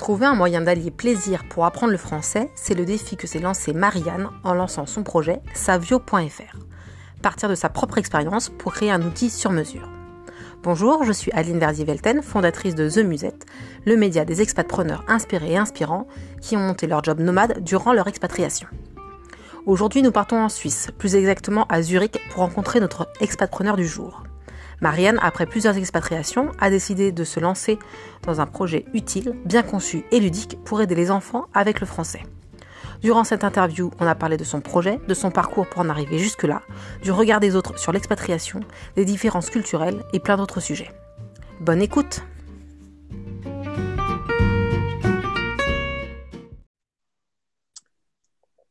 Trouver un moyen d'allier plaisir pour apprendre le français, c'est le défi que s'est lancé Marianne en lançant son projet savio.fr. Partir de sa propre expérience pour créer un outil sur mesure. Bonjour, je suis Aline Verdier-Velten, fondatrice de The Musette, le média des expatpreneurs inspirés et inspirants qui ont monté leur job nomade durant leur expatriation. Aujourd'hui, nous partons en Suisse, plus exactement à Zurich, pour rencontrer notre expatpreneur du jour. Marianne, après plusieurs expatriations, a décidé de se lancer dans un projet utile, bien conçu et ludique pour aider les enfants avec le français. Durant cette interview, on a parlé de son projet, de son parcours pour en arriver jusque-là, du regard des autres sur l'expatriation, des différences culturelles et plein d'autres sujets. Bonne écoute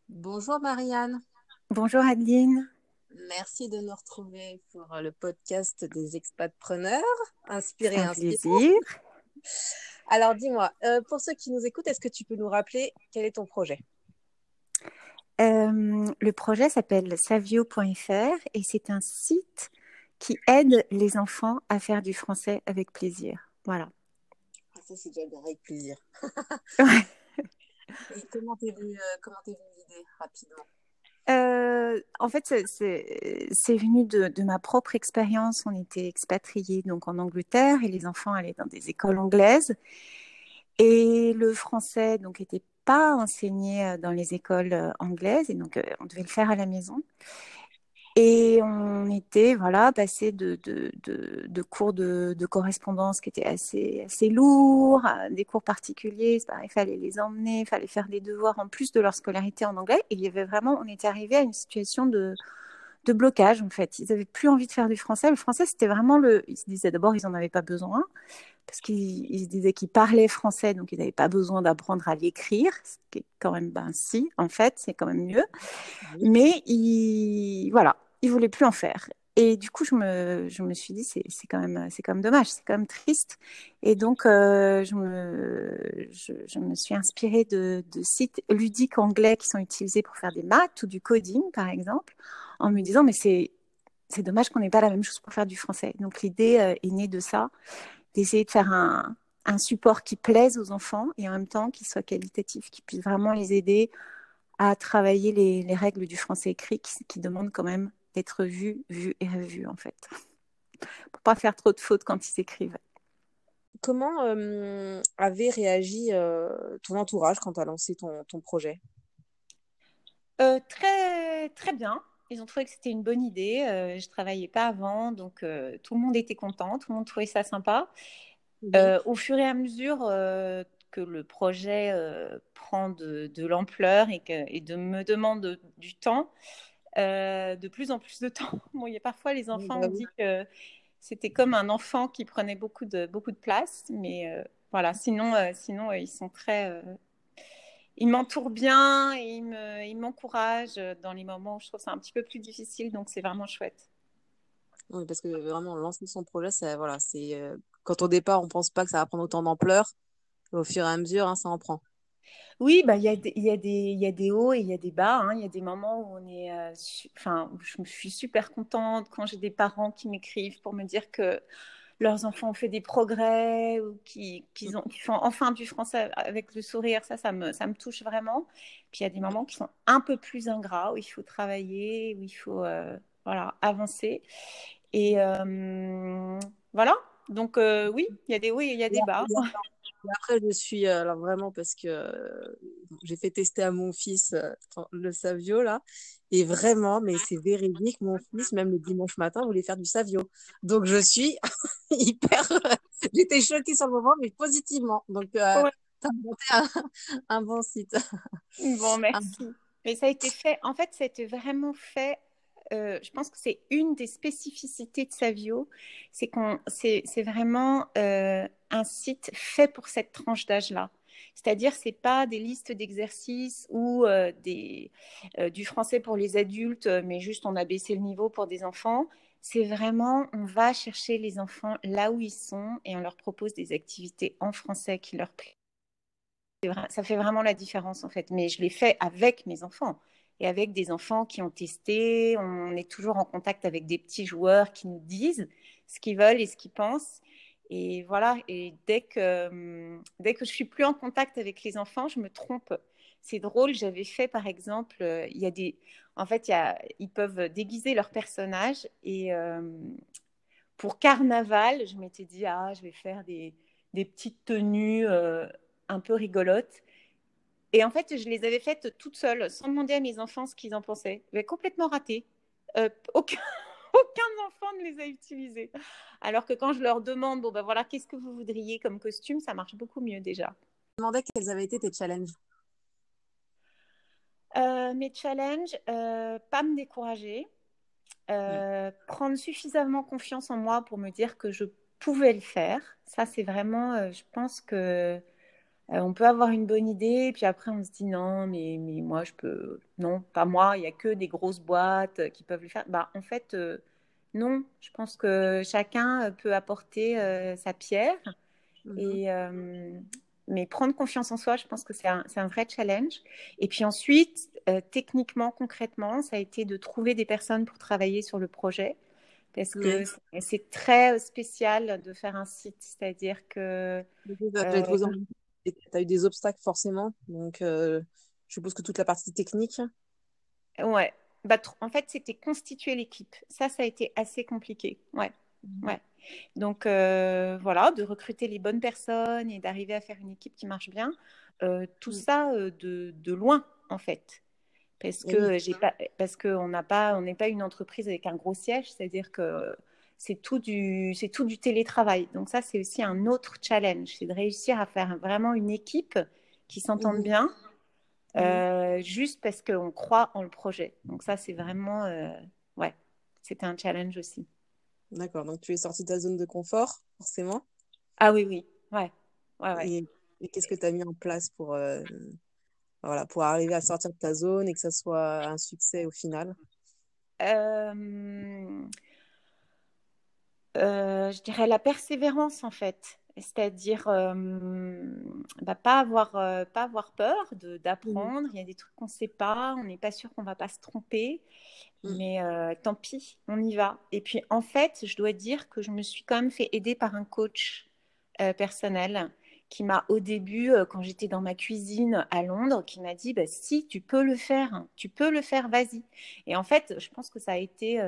Bonjour Marianne. Bonjour Adeline. Merci de nous retrouver pour euh, le podcast des expatpreneurs. Inspiré, un plaisir. Alors dis-moi, euh, pour ceux qui nous écoutent, est-ce que tu peux nous rappeler quel est ton projet? Euh, Le projet s'appelle savio.fr et c'est un site qui aide les enfants à faire du français avec plaisir. Voilà. Ah, ça, c'est déjà bien avec plaisir. Et comment t'es venue l'idée rapidement? Euh, en fait, c'est venu de, de, ma propre expérience. On était expatriés donc en Angleterre et les enfants allaient dans des écoles anglaises. Et le français donc était pas enseigné euh, dans les écoles euh, anglaises et donc on devait le faire à la maison. Et on était voilà passé de, de, cours de, correspondance qui étaient assez, assez lourds, des cours particuliers. il fallait les emmener, il fallait faire des devoirs en plus de leur scolarité en anglais. Et il y avait vraiment, on était arrivé à une situation de, de blocage en fait. Ils n'avaient plus envie de faire du français. Le français, c'était vraiment le. Ils se disaient d'abord, ils n'en avaient pas besoin parce qu'ils se disaient qu'ils parlaient français, donc ils n'avaient pas besoin d'apprendre à l'écrire, ce qui est quand même, ben si, en fait, c'est quand même mieux. Mais ils, voilà, il voulait plus en faire. Et du coup, je me, je me suis dit, c'est, quand même, c'est quand même dommage, c'est quand même triste. Et donc, euh, je, me, je, me suis inspirée de, de, sites ludiques anglais qui sont utilisés pour faire des maths ou du coding, par exemple, en me disant, mais c'est, c'est dommage qu'on n'ait pas la même chose pour faire du français. Donc, l'idée euh, est née de ça, d'essayer de faire un, un support qui plaise aux enfants et en même temps qui soit qualitatif, qui puisse vraiment les aider à travailler les, les règles du français écrit qui, qui demandent quand même d'être vu, vu et revu en fait, pour pas faire trop de fautes quand ils écrivent. Comment euh, avait réagi euh, ton entourage quand tu as lancé ton, ton projet? Euh, Très très bien. Ils ont trouvé que c'était une bonne idée. je travaillais pas avant, donc tout le monde était content, tout le monde trouvait ça sympa. au fur et à mesure que le projet prend de, de l'ampleur et, que, et de me demande du temps, euh, de plus en plus de temps. Bon, il y a parfois les enfants bah ont dit que c'était comme un enfant qui prenait beaucoup de, beaucoup de place, mais euh, voilà, sinon, euh, sinon ils sont très. Ils m'entourent bien et ils m'encouragent dans les moments où je trouve ça un petit peu plus difficile, donc c'est vraiment chouette. Oui, parce que vraiment, lancer son projet, c'est voilà, c'est quand au départ, on pense pas que ça va prendre autant d'ampleur, au fur et à mesure, hein, ça en prend. Oui, bah, il y, a des, y, a des, y a des hauts et il y a des bas. Hein. Il y a des moments où on est, euh, enfin, je me suis super contente quand j'ai des parents qui m'écrivent pour me dire que leurs enfants ont fait des progrès ou qu'ils ont font enfin du français avec le sourire. Ça, ça me, ça me touche vraiment. Puis il y a des moments qui sont un peu plus ingrats, où il faut travailler, où il faut euh, voilà, avancer. Et euh, voilà. Donc oui, il y a des hauts et il y a des bas. Après, je suis euh, alors vraiment parce que euh, j'ai fait tester à mon fils euh, le savio là, et vraiment, mais c'est véridique, mon fils même le dimanche matin voulait faire du savio. Donc je suis hyper, j'étais choquée sur le moment, mais positivement. Donc tu as monté un, bon site. Bon, merci. Mais ça a été fait. En fait, ça a été vraiment fait euh, je pense que c'est une des spécificités de Savio, c'est qu'on, c'est, vraiment euh, un site fait pour cette tranche d'âge-là. C'est-à-dire, c'est pas des listes d'exercices ou euh, des, du français pour les adultes, mais juste on a baissé le niveau pour des enfants. C'est vraiment, on va chercher les enfants là où ils sont et on leur propose des activités en français qui leur plaisent. Ça fait vraiment la différence en fait. Mais je l'ai fait avec mes enfants et avec des enfants qui ont testé. On est toujours en contact avec des petits joueurs qui nous disent ce qu'ils veulent et ce qu'ils pensent. Et voilà, et dès que, dès que je suis plus en contact avec les enfants, je me trompe. C'est drôle, j'avais fait par exemple, il y a des, en fait, ils peuvent déguiser leur personnage et pour carnaval, je m'étais dit ah, je vais faire des, des petites tenues un peu rigolotes. Et en fait, je les avais faites toutes seules, sans demander à mes enfants ce qu'ils en pensaient. J'avais complètement raté. aucun, aucun enfant ne les a utilisés. Alors que quand je leur demande, bon ben voilà, qu'est-ce que vous voudriez comme costume, ça marche beaucoup mieux déjà. Je me demandais quels avaient été tes challenges. Euh, mes challenges, euh, pas me décourager, euh, prendre suffisamment confiance en moi pour me dire que je pouvais le faire. Ça, c'est vraiment, je pense que on peut avoir une bonne idée, puis après on se dit non, mais, mais moi je peux, non, pas moi, il n'y a que des grosses boîtes qui peuvent le faire. Bah, en fait, non, je pense que chacun peut apporter sa pierre. Mmh Et, mais prendre confiance en soi, je pense que c'est un, un, vrai challenge. Et puis ensuite, euh, techniquement, concrètement, ça a été de trouver des personnes pour travailler sur le projet. Parce que c'est très euh, spécial de faire un site, c'est-à-dire que. Tu euh, as eu des obstacles forcément, donc je suppose que toute la partie technique. Ouais, bah, en fait, c'était constituer l'équipe. Ça, ça a été assez compliqué. Ouais, mmh ouais. Donc euh, voilà, de recruter les bonnes personnes et d'arriver à faire une équipe qui marche bien. Euh, tout ça euh, de, de, loin en fait, parce que j'ai pas, parce qu'on n'a pas, on n'est pas une entreprise avec un gros siège, c'est-à-dire que c'est tout du, c'est tout du télétravail. Donc ça, c'est aussi un autre challenge, c'est de réussir à faire vraiment une équipe qui s'entende bien, juste parce qu'on croit en le projet. Donc ça, c'est vraiment, ouais, c'était un challenge aussi. D'accord, donc tu es sortie de ta zone de confort, forcément. Ah oui, oui, ouais. ouais, ouais. Et, qu'est-ce que tu as mis en place pour, euh, voilà, pour arriver à sortir de ta zone et que ça soit un succès au final? Euh, euh, Je dirais la persévérance, en fait. C'est-à-dire bah, pas, avoir, pas avoir peur d'apprendre. Mmh. Il y a des trucs qu'on ne sait pas, on n'est pas sûr qu'on ne va pas se tromper. Mm. Mais euh, tant pis, on y va. Et puis en fait, je dois dire que je me suis quand même fait aider par un coach euh, personnel qui m'a au début, euh, quand j'étais dans ma cuisine à Londres, qui m'a dit, bah, si, tu peux le faire, tu peux le faire, vas-y. Et en fait, je pense que ça a été...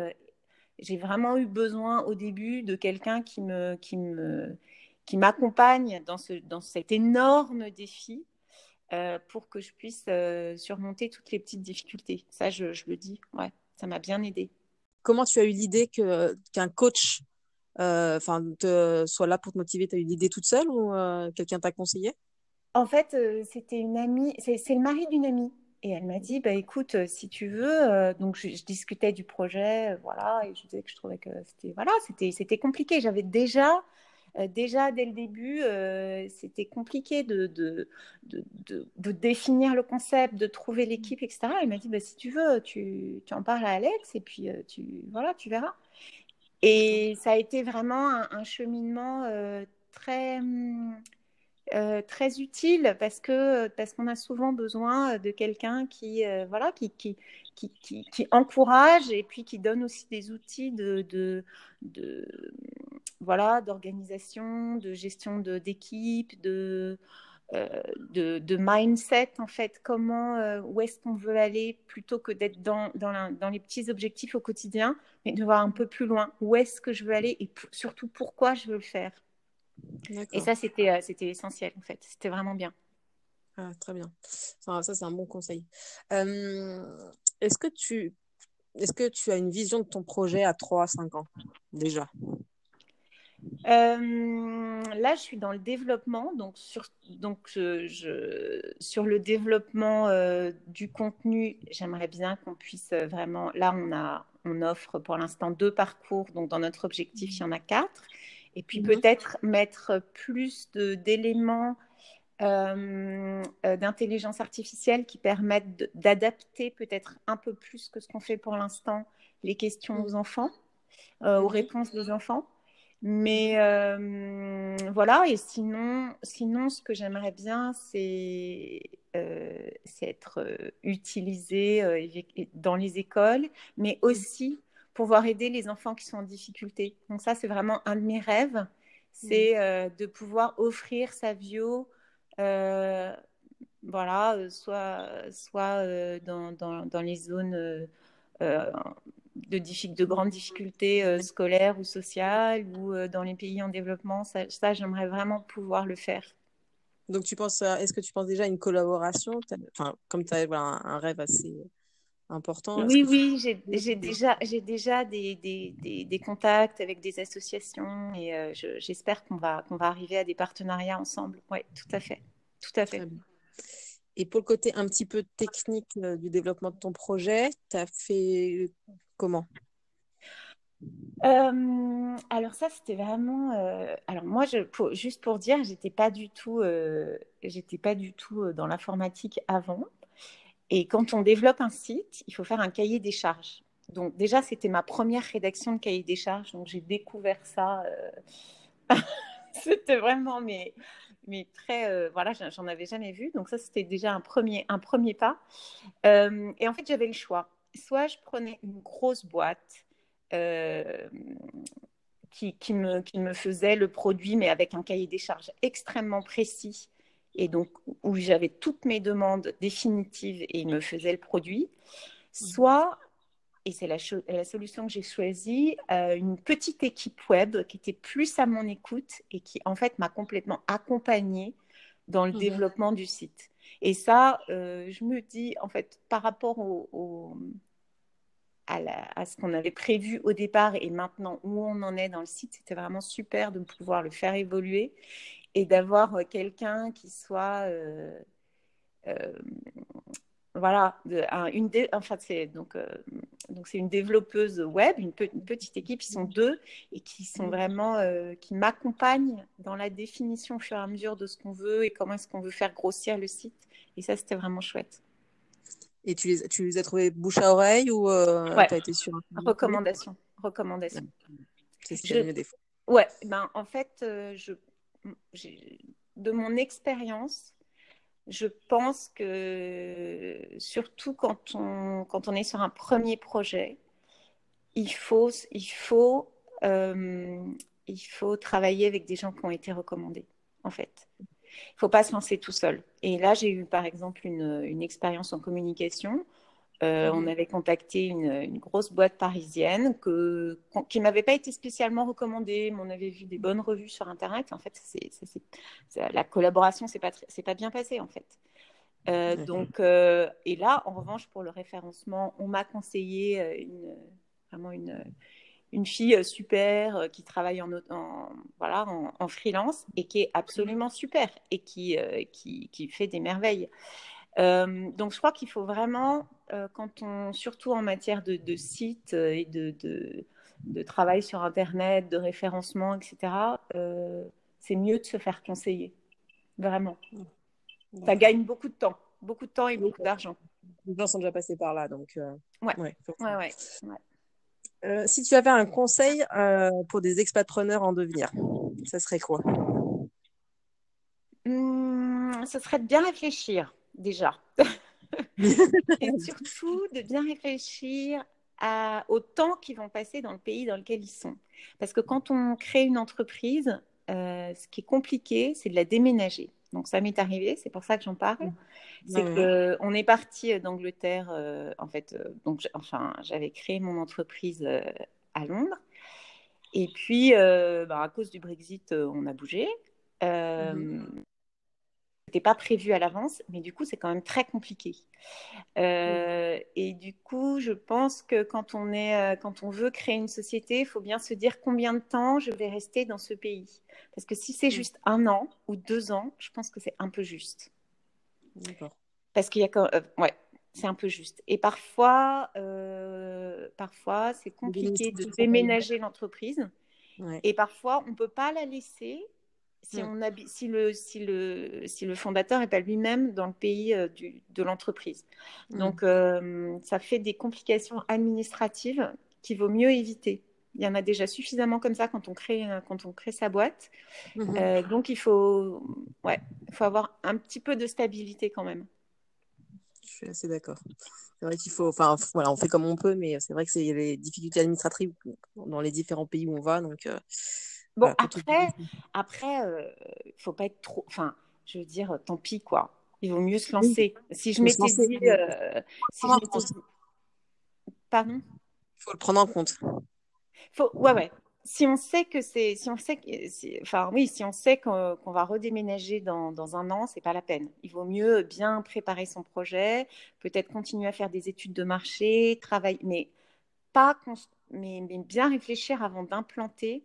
j'ai vraiment eu besoin au début de quelqu'un qui me... Qui me qui m'accompagne dans, ce, dans cet énorme défi pour que je puisse surmonter toutes les petites difficultés. Ça, je, je le dis, ouais ça m'a bien aidé. Comment tu as eu l'idée que qu'un coach euh, enfin soit là pour te motiver? Tu as eu l'idée toute seule ou euh, quelqu'un t'a conseillé? En fait, euh, c'était une amie, c'est le mari d'une amie. Et elle m'a dit, bah, écoute, si tu veux, donc je, discutais du projet, voilà, et je disais que je trouvais que c'était voilà, c'était compliqué. J'avais déjà euh, déjà dès le début, euh, c'était compliqué de de, de, définir le concept, de trouver l'équipe, etc. Il m'a dit, bah, si tu veux, tu, tu, en parles à Alex et puis euh, tu, voilà, tu verras. Et ça a été vraiment un, cheminement très, très utile parce que parce qu'on a souvent besoin de quelqu'un qui voilà qui, qui, qui, encourage et puis qui donne aussi des outils de, de, voilà, d'organisation, de gestion d'équipe, de, euh, de, de, mindset, en fait, comment, euh, où est-ce qu'on veut aller, plutôt que d'être dans, dans, dans, les petits objectifs au quotidien, mais de voir un peu plus loin, où est-ce que je veux aller et surtout pourquoi je veux le faire? Et ça, c'était euh, c'était essentiel, en fait. C'était vraiment bien. Ah, très bien. ça, c'est un bon conseil. est-ce que tu... Est-ce que tu as une vision de ton projet à 3 à 5 ans déjà? Euh, là, je suis dans le développement, donc sur, donc je, sur le développement euh, du contenu, j'aimerais bien qu'on puisse vraiment. Là, on a, on offre pour l'instant deux parcours, donc dans notre objectif, il y en a quatre, et puis mhm. peut-être mettre plus d'éléments euh, d'intelligence artificielle qui permettent d'adapter peut-être un peu plus que ce qu'on fait pour l'instant les questions mhm. aux enfants, aux réponses des enfants. Mais euh, voilà, et sinon, sinon, ce que j'aimerais bien, c'est euh, être euh, utilisé dans les écoles, mais aussi pouvoir aider les enfants qui sont en difficulté. Donc ça, c'est vraiment un de mes rêves, c'est mmh. de pouvoir offrir sa bio voilà, soit, soit dans, dans, dans, les zones de, de grandes difficultés scolaires ou sociales ou dans les pays en développement. Ça, ça j'aimerais vraiment pouvoir le faire. Donc, tu penses, est-ce que tu penses déjà à une collaboration? Enfin, Comme tu as un, rêve assez important. Oui, oui, j'ai déjà, des, des, des, contacts avec des associations et euh, j'espère qu'on va, qu'on va arriver à des partenariats ensemble. Oui, tout à fait. Tout à fait. Et pour le côté un petit peu technique euh, du développement de ton projet, tu as fait comment? Euh, alors ça, c'était vraiment. Euh, alors moi, je, juste pour dire, j'étais pas du tout, euh, j'étais pas du tout dans l'informatique avant. Et quand on développe un site, il faut faire un cahier des charges. Donc déjà, c'était ma première rédaction de cahier des charges. Donc j'ai découvert ça. c'était vraiment mais, mais très voilà, j'en avais jamais vu. Donc ça, c'était déjà un premier un premier pas. et en fait, j'avais le choix. Soit je prenais une grosse boîte euh, qui, qui, me, qui me faisait le produit, mais avec un cahier des charges extrêmement précis, et donc où j'avais toutes mes demandes définitives et il me faisait le produit, soit, et c'est la, la, solution que j'ai choisie, euh, une petite équipe web qui était plus à mon écoute et qui en fait m'a complètement accompagnée dans le mmh. développement du site. Et ça, euh, je me dis, en fait, par rapport au, à, ce qu'on avait prévu au départ et maintenant où on en est dans le site, c'était vraiment super de pouvoir le faire évoluer et d'avoir euh, quelqu'un qui soit euh, euh, voilà une enfin c'est donc donc c'est une développeuse web une, petite équipe ils sont deux et qui sont vraiment qui m'accompagnent dans la définition au fur et à mesure de ce qu'on veut et comment est-ce qu'on veut faire grossir le site et ça c'était vraiment chouette et tu les, tu les as trouvés bouche à oreille ou euh, tu as été sur un... Recommandation. Recommandation. C'est ce je... des fois. Ouais, ben, en fait, je, de mon expérience, je pense que surtout quand on, quand on est sur un premier projet, il faut, il faut, euh, il faut travailler avec des gens qui ont été recommandés, en fait. Il ne faut pas se lancer tout seul. Et là, j'ai eu par exemple une, une expérience en communication. Euh, on mhm. avait contacté une, une, grosse boîte parisienne que, qui ne m'avait pas été spécialement recommandée, mais on avait vu des bonnes revues sur Internet. En fait, la collaboration ne s'est pas, pas bien passée, en fait. Euh, donc, euh, et là, en revanche, pour le référencement, on m'a conseillé une, vraiment une, une fille super qui travaille en, voilà, en, freelance et qui est absolument super et qui, qui, qui, fait des merveilles. donc je crois qu'il faut vraiment, quand on, surtout en matière de, de site et de, de, de, travail sur Internet, de référencement, etc., c'est mieux de se faire conseiller. Vraiment. Ça gagne beaucoup de temps, beaucoup de temps et beaucoup d'argent. Les gens sont déjà passés par là, donc. ouais. Ouais, ouais. Euh, si tu avais un conseil euh, pour des expatpreneurs en devenir, ça serait quoi? Mmh, Ça serait de bien réfléchir, déjà. Et surtout de bien réfléchir à, au temps qu'ils vont passer dans le pays dans lequel ils sont. Parce que quand on crée une entreprise, euh, ce qui est compliqué, c'est de la déménager. Donc ça m'est arrivé, c'est pour ça que j'en parle. Mmh. C'est que on est parti d'Angleterre, euh, en fait. Euh, donc, enfin, j'avais créé mon entreprise euh, à Londres. Et puis, bah, à cause du Brexit, on a bougé. Mmh. C'était pas prévu à l'avance, mais du coup, c'est quand même très compliqué. Et du coup, je pense que quand on est, quand on veut créer une société, il faut bien se dire combien de temps je vais rester dans ce pays. Parce que si c'est mmh. juste un an ou deux ans, je pense que c'est un peu juste. D'accord. Parce qu'il y a quand euh, ouais, c'est un peu juste. Et parfois, euh, parfois c'est compliqué de déménager l'entreprise. Et parfois, on ne peut pas la laisser si, on si, le, si, le, si le fondateur n'est pas lui-même dans le pays euh, du, de l'entreprise. Donc, ça fait des complications administratives qu'il vaut mieux éviter. Il y en a déjà suffisamment comme ça quand on crée, quand on crée sa boîte. Mhm. Euh, donc, il faut, ouais, faut avoir un petit peu de stabilité quand même. Je suis assez d'accord. C'est vrai qu'il faut, enfin, voilà, on fait comme on peut, mais c'est vrai que c'est y a des difficultés administratives dans les différents pays où on va, donc euh, Bon, après, après, il faut pas être trop. Enfin, je veux dire, tant pis quoi. Il vaut mieux se lancer. Si je m'étais dit, si je pardon? Il faut le prendre en compte. Faut, ouais, ouais si on sait que c'est, si on sait, que, enfin oui, si on sait qu'on, va redéménager dans, dans un an, c'est pas la peine. Il vaut mieux bien préparer son projet, peut-être continuer à faire des études de marché, travailler, mais pas, mais, bien réfléchir avant d'implanter,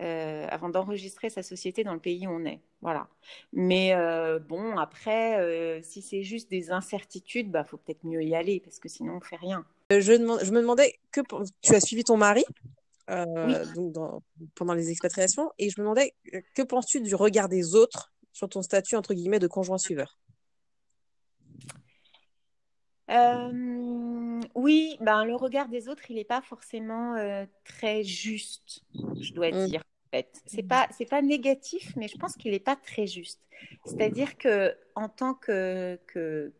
euh, avant d'enregistrer sa société dans le pays où on est. Voilà. Mais euh, bon, après, euh, si c'est juste des incertitudes, bah faut peut-être mieux y aller parce que sinon on fait rien. Je, je me demandais que tu as suivi ton mari donc pendant les expatriations. Et je me demandais, que penses-tu du regard des autres sur ton statut, entre guillemets, de conjoint suiveur? Euh, oui, ben, le regard des autres, il n'est pas forcément très juste, je dois mmh. dire fait. C'est pas c'est pas négatif, mais je pense qu'il n'est pas très juste. C'est-à-dire que en tant que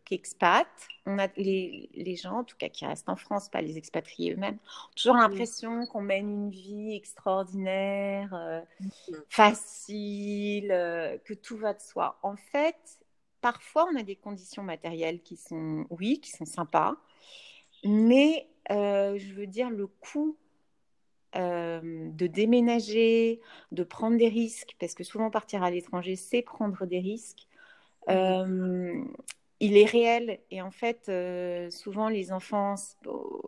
qu'expat, on a les, les, gens, en tout cas qui restent en France, pas les expatriés eux-mêmes, ont toujours l'impression qu'on mène une vie extraordinaire, euh, facile, que tout va de soi. En fait, parfois on a des conditions matérielles qui sont, oui, qui sont sympas, mais euh, je veux dire le coût euh, de déménager, de prendre des risques, parce que souvent partir à l'étranger, c'est prendre des risques. Euh, il est réel et en fait, souvent les enfants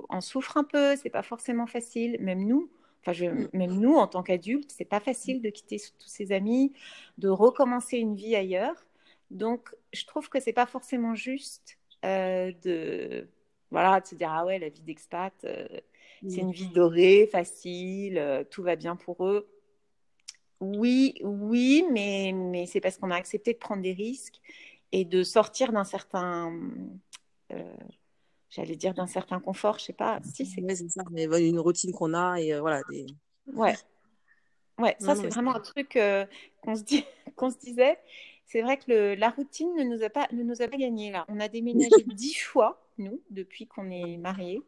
en souffrent un peu. C'est pas forcément facile, même nous. Enfin, même nous, en tant qu'adultes, c'est pas facile de quitter tous ses amis, de recommencer une vie ailleurs. Donc, je trouve que c'est pas forcément juste de voilà de se dire ah ouais la vie d'expat c'est une vie dorée, facile, euh, tout va bien pour eux. Oui, oui, mais, mais c'est parce qu'on a accepté de prendre des risques et de sortir d'un certain, euh, j'allais dire d'un certain confort, je sais pas. Si c'est ça, mais une routine qu'on a et euh, voilà. Des... Ouais, ouais, ça c'est vraiment un truc qu'on se dit, qu'on se disait. C'est vrai que la routine ne nous a pas, ne nous a pas gagné là. On a déménagé dix fois nous depuis qu'on est mariés.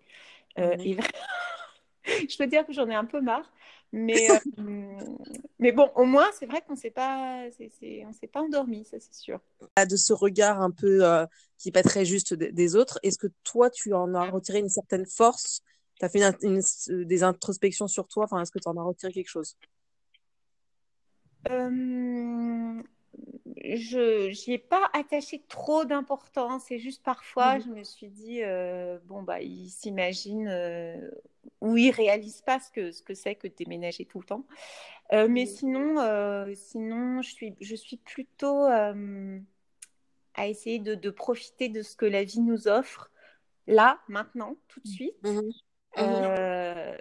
Euh, je peux dire que j'en ai un peu marre. Mais, euh, mais bon, au moins, c'est vrai qu'on ne s'est pas, on s'est pas endormi, ça c'est sûr. De ce regard un peu euh, qui n'est pas très juste des, autres, est-ce que toi, tu en as retiré une certaine force? Tu as fait des introspections sur toi? Enfin, Est-ce que tu en as retiré quelque chose? Je n'y ai pas attaché trop d'importance. C'est juste parfois, mhm. je me suis dit, euh, bon, bah, il s'imagine euh, ou il réalise pas ce que ce que c'est que déménager tout le temps. Euh, mais sinon, sinon, je suis, je suis plutôt à essayer de, de, profiter de ce que la vie nous offre là, maintenant, tout de suite. Mhm. Mhm.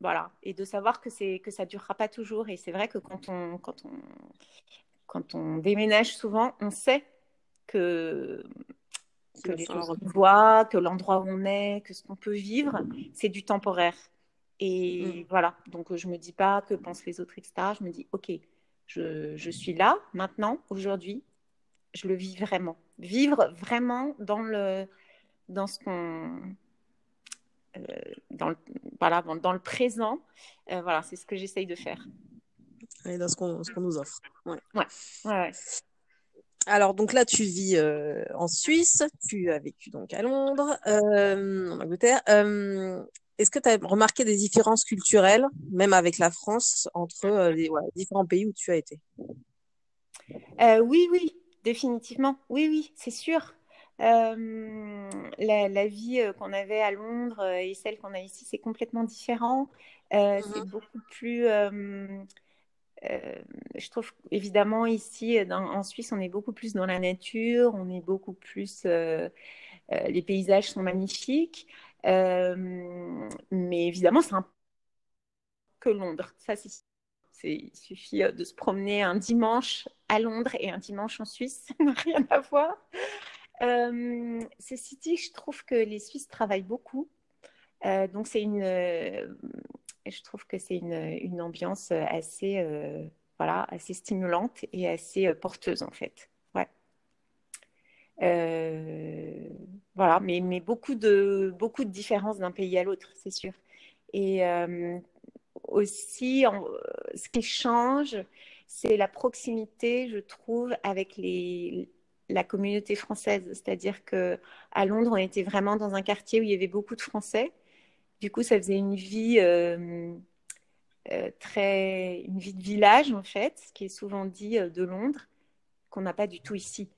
voilà, et de savoir que c'est que ça durera pas toujours. Et c'est vrai que quand on quand on quand on déménage souvent, on sait que, que les gens voient, que l'endroit où on est, que ce qu'on peut vivre, c'est du temporaire. Et mm. voilà, donc je me dis pas que pensent les autres, etc. Je me dis, ok, je, je suis là, maintenant, aujourd'hui, je le vis vraiment. Vivre vraiment dans le, dans ce qu'on, euh, dans le, voilà, dans, le présent, euh, voilà, c'est ce que j'essaye de faire et dans ce qu'on nous offre. Ouais. Ouais. ouais. Alors, donc là, tu vis euh, en Suisse, tu as vécu donc à Londres, euh, en Angleterre. Euh, est-ce que tu as remarqué des différences culturelles, même avec la France, entre les différents pays où tu as été? Oui, oui, définitivement. Oui, oui, c'est sûr. La, la, vie qu'on avait à Londres et celle qu'on a ici, c'est complètement différent. Mm-hmm. C'est beaucoup plus je trouve évidemment ici en Suisse, on est beaucoup plus dans la nature, on est beaucoup plus. Euh, euh, les paysages sont magnifiques, mais évidemment, c'est un que Londres. Ça, c'est il suffit de se promener un dimanche à Londres et un dimanche en Suisse, ça n'a rien à voir. Euh, ceci je trouve que les Suisses travaillent beaucoup. donc, c'est une, je trouve que c'est une, ambiance assez, euh, voilà, assez stimulante et assez euh, porteuse en fait. Ouais. Euh, voilà, mais, beaucoup, de, beaucoup de différences d'un pays à l'autre, c'est sûr. Et aussi, ce qui change, c'est la proximité, je trouve, avec la communauté française. C'est-à-dire que à Londres, on était vraiment dans un quartier où il y avait beaucoup de Français. Du coup, ça faisait une vie euh, euh, très, une vie de village en fait, ce qui est souvent dit euh, de Londres, qu'on n'a pas du tout ici.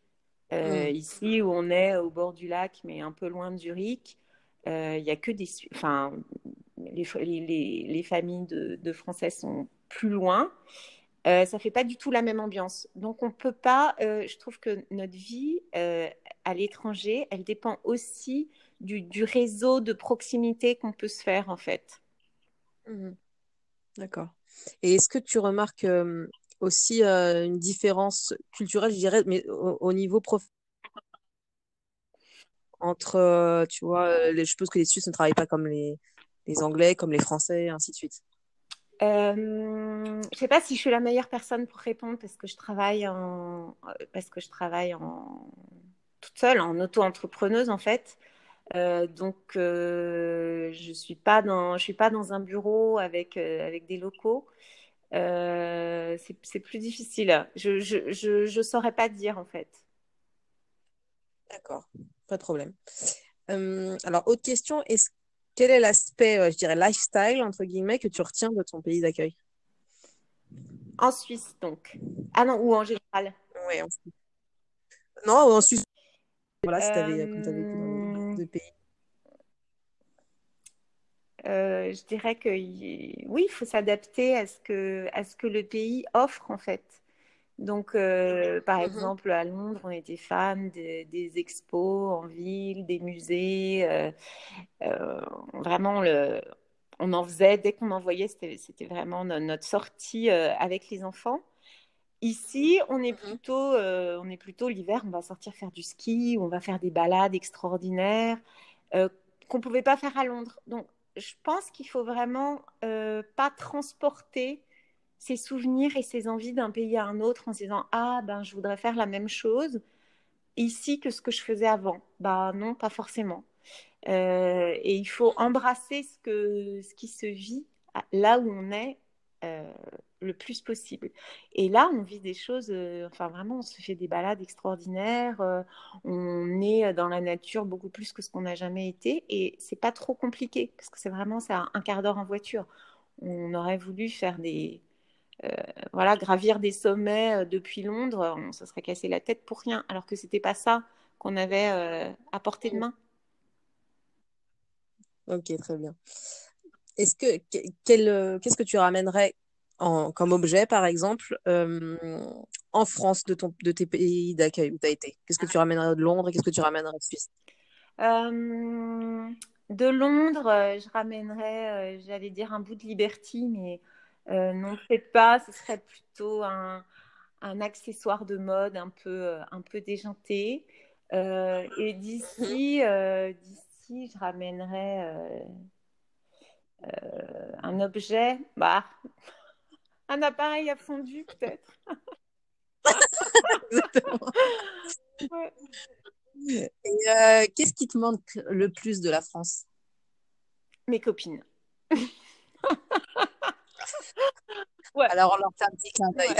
Mm. Ici, où on est au bord du lac, mais un peu loin de Zurich, il y a que des, enfin, les, les, les familles de, de, Français sont plus loin. Euh, ça fait pas du tout la même ambiance. Donc on peut pas. Je trouve que notre vie à l'étranger, elle dépend aussi du, du, réseau de proximité qu'on peut se faire en fait. Mmh D'accord. Et est-ce que tu remarques aussi une différence culturelle, je dirais, mais au, niveau prof entre, tu vois, les, je suppose que les Suisses ne travaillent pas comme les, les Anglais, comme les Français, et ainsi de suite. Euh, je ne sais pas si je suis la meilleure personne pour répondre parce que je travaille en parce que je travaille en toute seule en auto-entrepreneuse en fait. Euh, donc euh, je suis pas dans je suis pas dans un bureau avec avec des locaux. c'est plus difficile. Je, je, je, je saurais pas dire en fait. D'accord, pas de problème. alors autre question, quel est l'aspect, euh, je dirais, lifestyle, entre guillemets, que tu retiens de ton pays d'accueil? En Suisse, donc. Ah non, ou en général Oui, en Suisse. Non, en Suisse. Voilà, si tu avais, pays. Euh, je dirais que oui, il faut s'adapter à, ce que, à ce que le pays offre, en fait. Donc, euh, par mmh exemple, à Londres, on était fans des expos en ville, des musées. Euh, vraiment, le, on en faisait, dès qu'on en voyait, c'était vraiment notre sortie avec les enfants. Ici, on est mmh plutôt, on est plutôt l'hiver, on va sortir faire du ski, on va faire des balades extraordinaires qu'on ne pouvait pas faire à Londres. Donc, je pense qu'il faut vraiment pas transporter ses souvenirs et ses envies d'un pays à un autre en se disant ah ben je voudrais faire la même chose ici que ce que je faisais avant. Bah non, pas forcément. Euh, et il faut embrasser ce que ce qui se vit là où on est euh, le plus possible. Et là, on vit des choses, euh, enfin vraiment, on se fait des balades extraordinaires, on est dans la nature beaucoup plus que ce qu'on n'a jamais été, et c'est pas trop compliqué parce que c'est vraiment ça un quart d'heure en voiture. On aurait voulu faire des, euh, voilà, gravir des sommets euh, depuis Londres, on se serait cassé la tête pour rien, alors que c'était pas ça qu'on avait euh, à portée de main. Ok, très bien. Est-ce que qu'est-ce que tu ramènerais en, comme objet, par exemple, en France de, ton, de tes pays d'accueil où tu as été? Qu'est-ce que tu ramènerais de Londres et qu'est-ce que tu ramènerais de Suisse? De Londres, je ramènerais, j'allais dire un bout de Liberty, mais euh, non, peut-être pas. Ce serait plutôt un, un, accessoire de mode un peu, euh, un peu déjanté. Euh, et d'ici, d'ici, je ramènerais un objet, bah, un appareil à fondu peut-être. qu'est-ce qui te manque le plus de la France? Mes copines. Alors on leur fait un petit clin d'œil.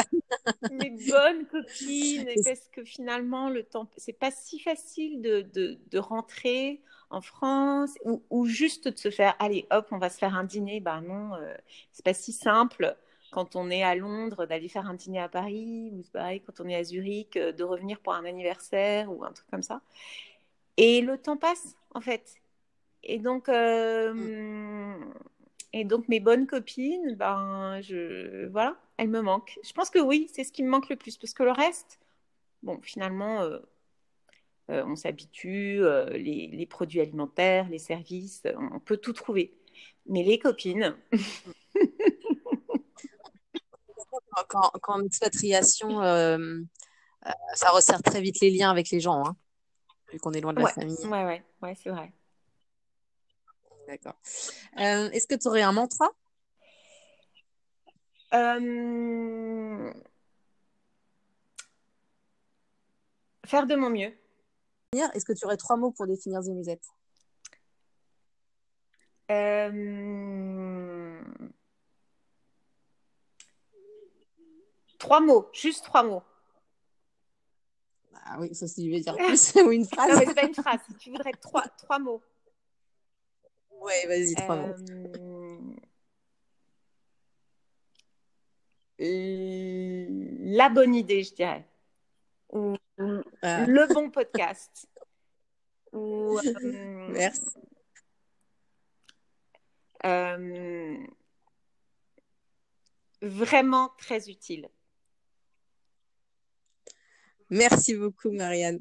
Mes bonnes copines, parce que finalement, le temps, c'est pas si facile de, de, de rentrer en France ou, juste de se faire, allez, hop, on va se faire un dîner. Bah non, euh, c'est pas si simple quand on est à Londres d'aller faire un dîner à Paris ou c'est pareil quand on est à Zurich euh, de revenir pour un anniversaire ou un truc comme ça. Et le temps passe en fait. Et donc, euh. Et donc mes bonnes copines, ben je voilà, elles me manquent. Je pense que oui, c'est ce qui me manque le plus parce que le reste, bon, finalement, on s'habitue, euh, les, les, produits alimentaires, les services, on peut tout trouver. Mais les copines. quand, quand, en expatriation, ça resserre très vite les liens avec les gens, hein, vu qu'on est loin de la famille. Ouais, ouais, ouais, c'est vrai. D'accord. Euh, est-ce que tu aurais un mantra? Euh, Faire de mon mieux. Est-ce que tu aurais trois mots pour définir The Musette? Euh... Trois mots, juste trois mots. Ah oui, ça si tu veux dire plus ou une phrase. Non, mais c'est pas une phrase. Tu voudrais trois, trois mots. Oui, vas-y, trois mots. Euh, la bonne idée, je dirais. Ou, Ah. Le bon podcast. Ou, euh, Merci. euh, vraiment très utile. Merci beaucoup, Marianne.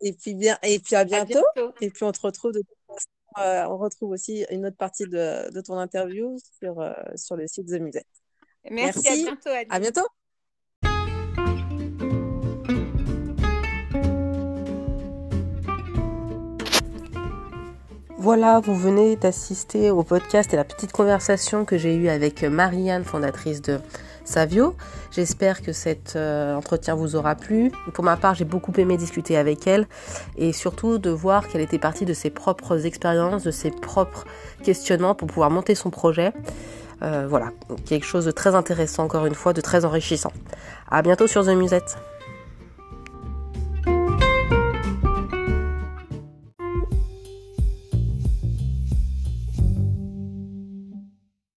Et puis bien, et puis à À bientôt. Et puis on te retrouve de euh, on retrouve aussi une autre partie de, de ton interview sur, euh, sur le site The Musette. Merci, Merci. à bientôt. Annie. À bientôt. Voilà, vous venez d'assister au podcast et la petite conversation que j'ai eue avec Marianne, fondatrice de Savio. J'espère que cet euh, entretien vous aura plu. Pour ma part, j'ai beaucoup aimé discuter avec elle et surtout de voir qu'elle était partie de ses propres expériences, de ses propres questionnements pour pouvoir monter son projet. Euh, voilà, quelque chose de très intéressant encore une fois, de très enrichissant. À bientôt sur The Musette.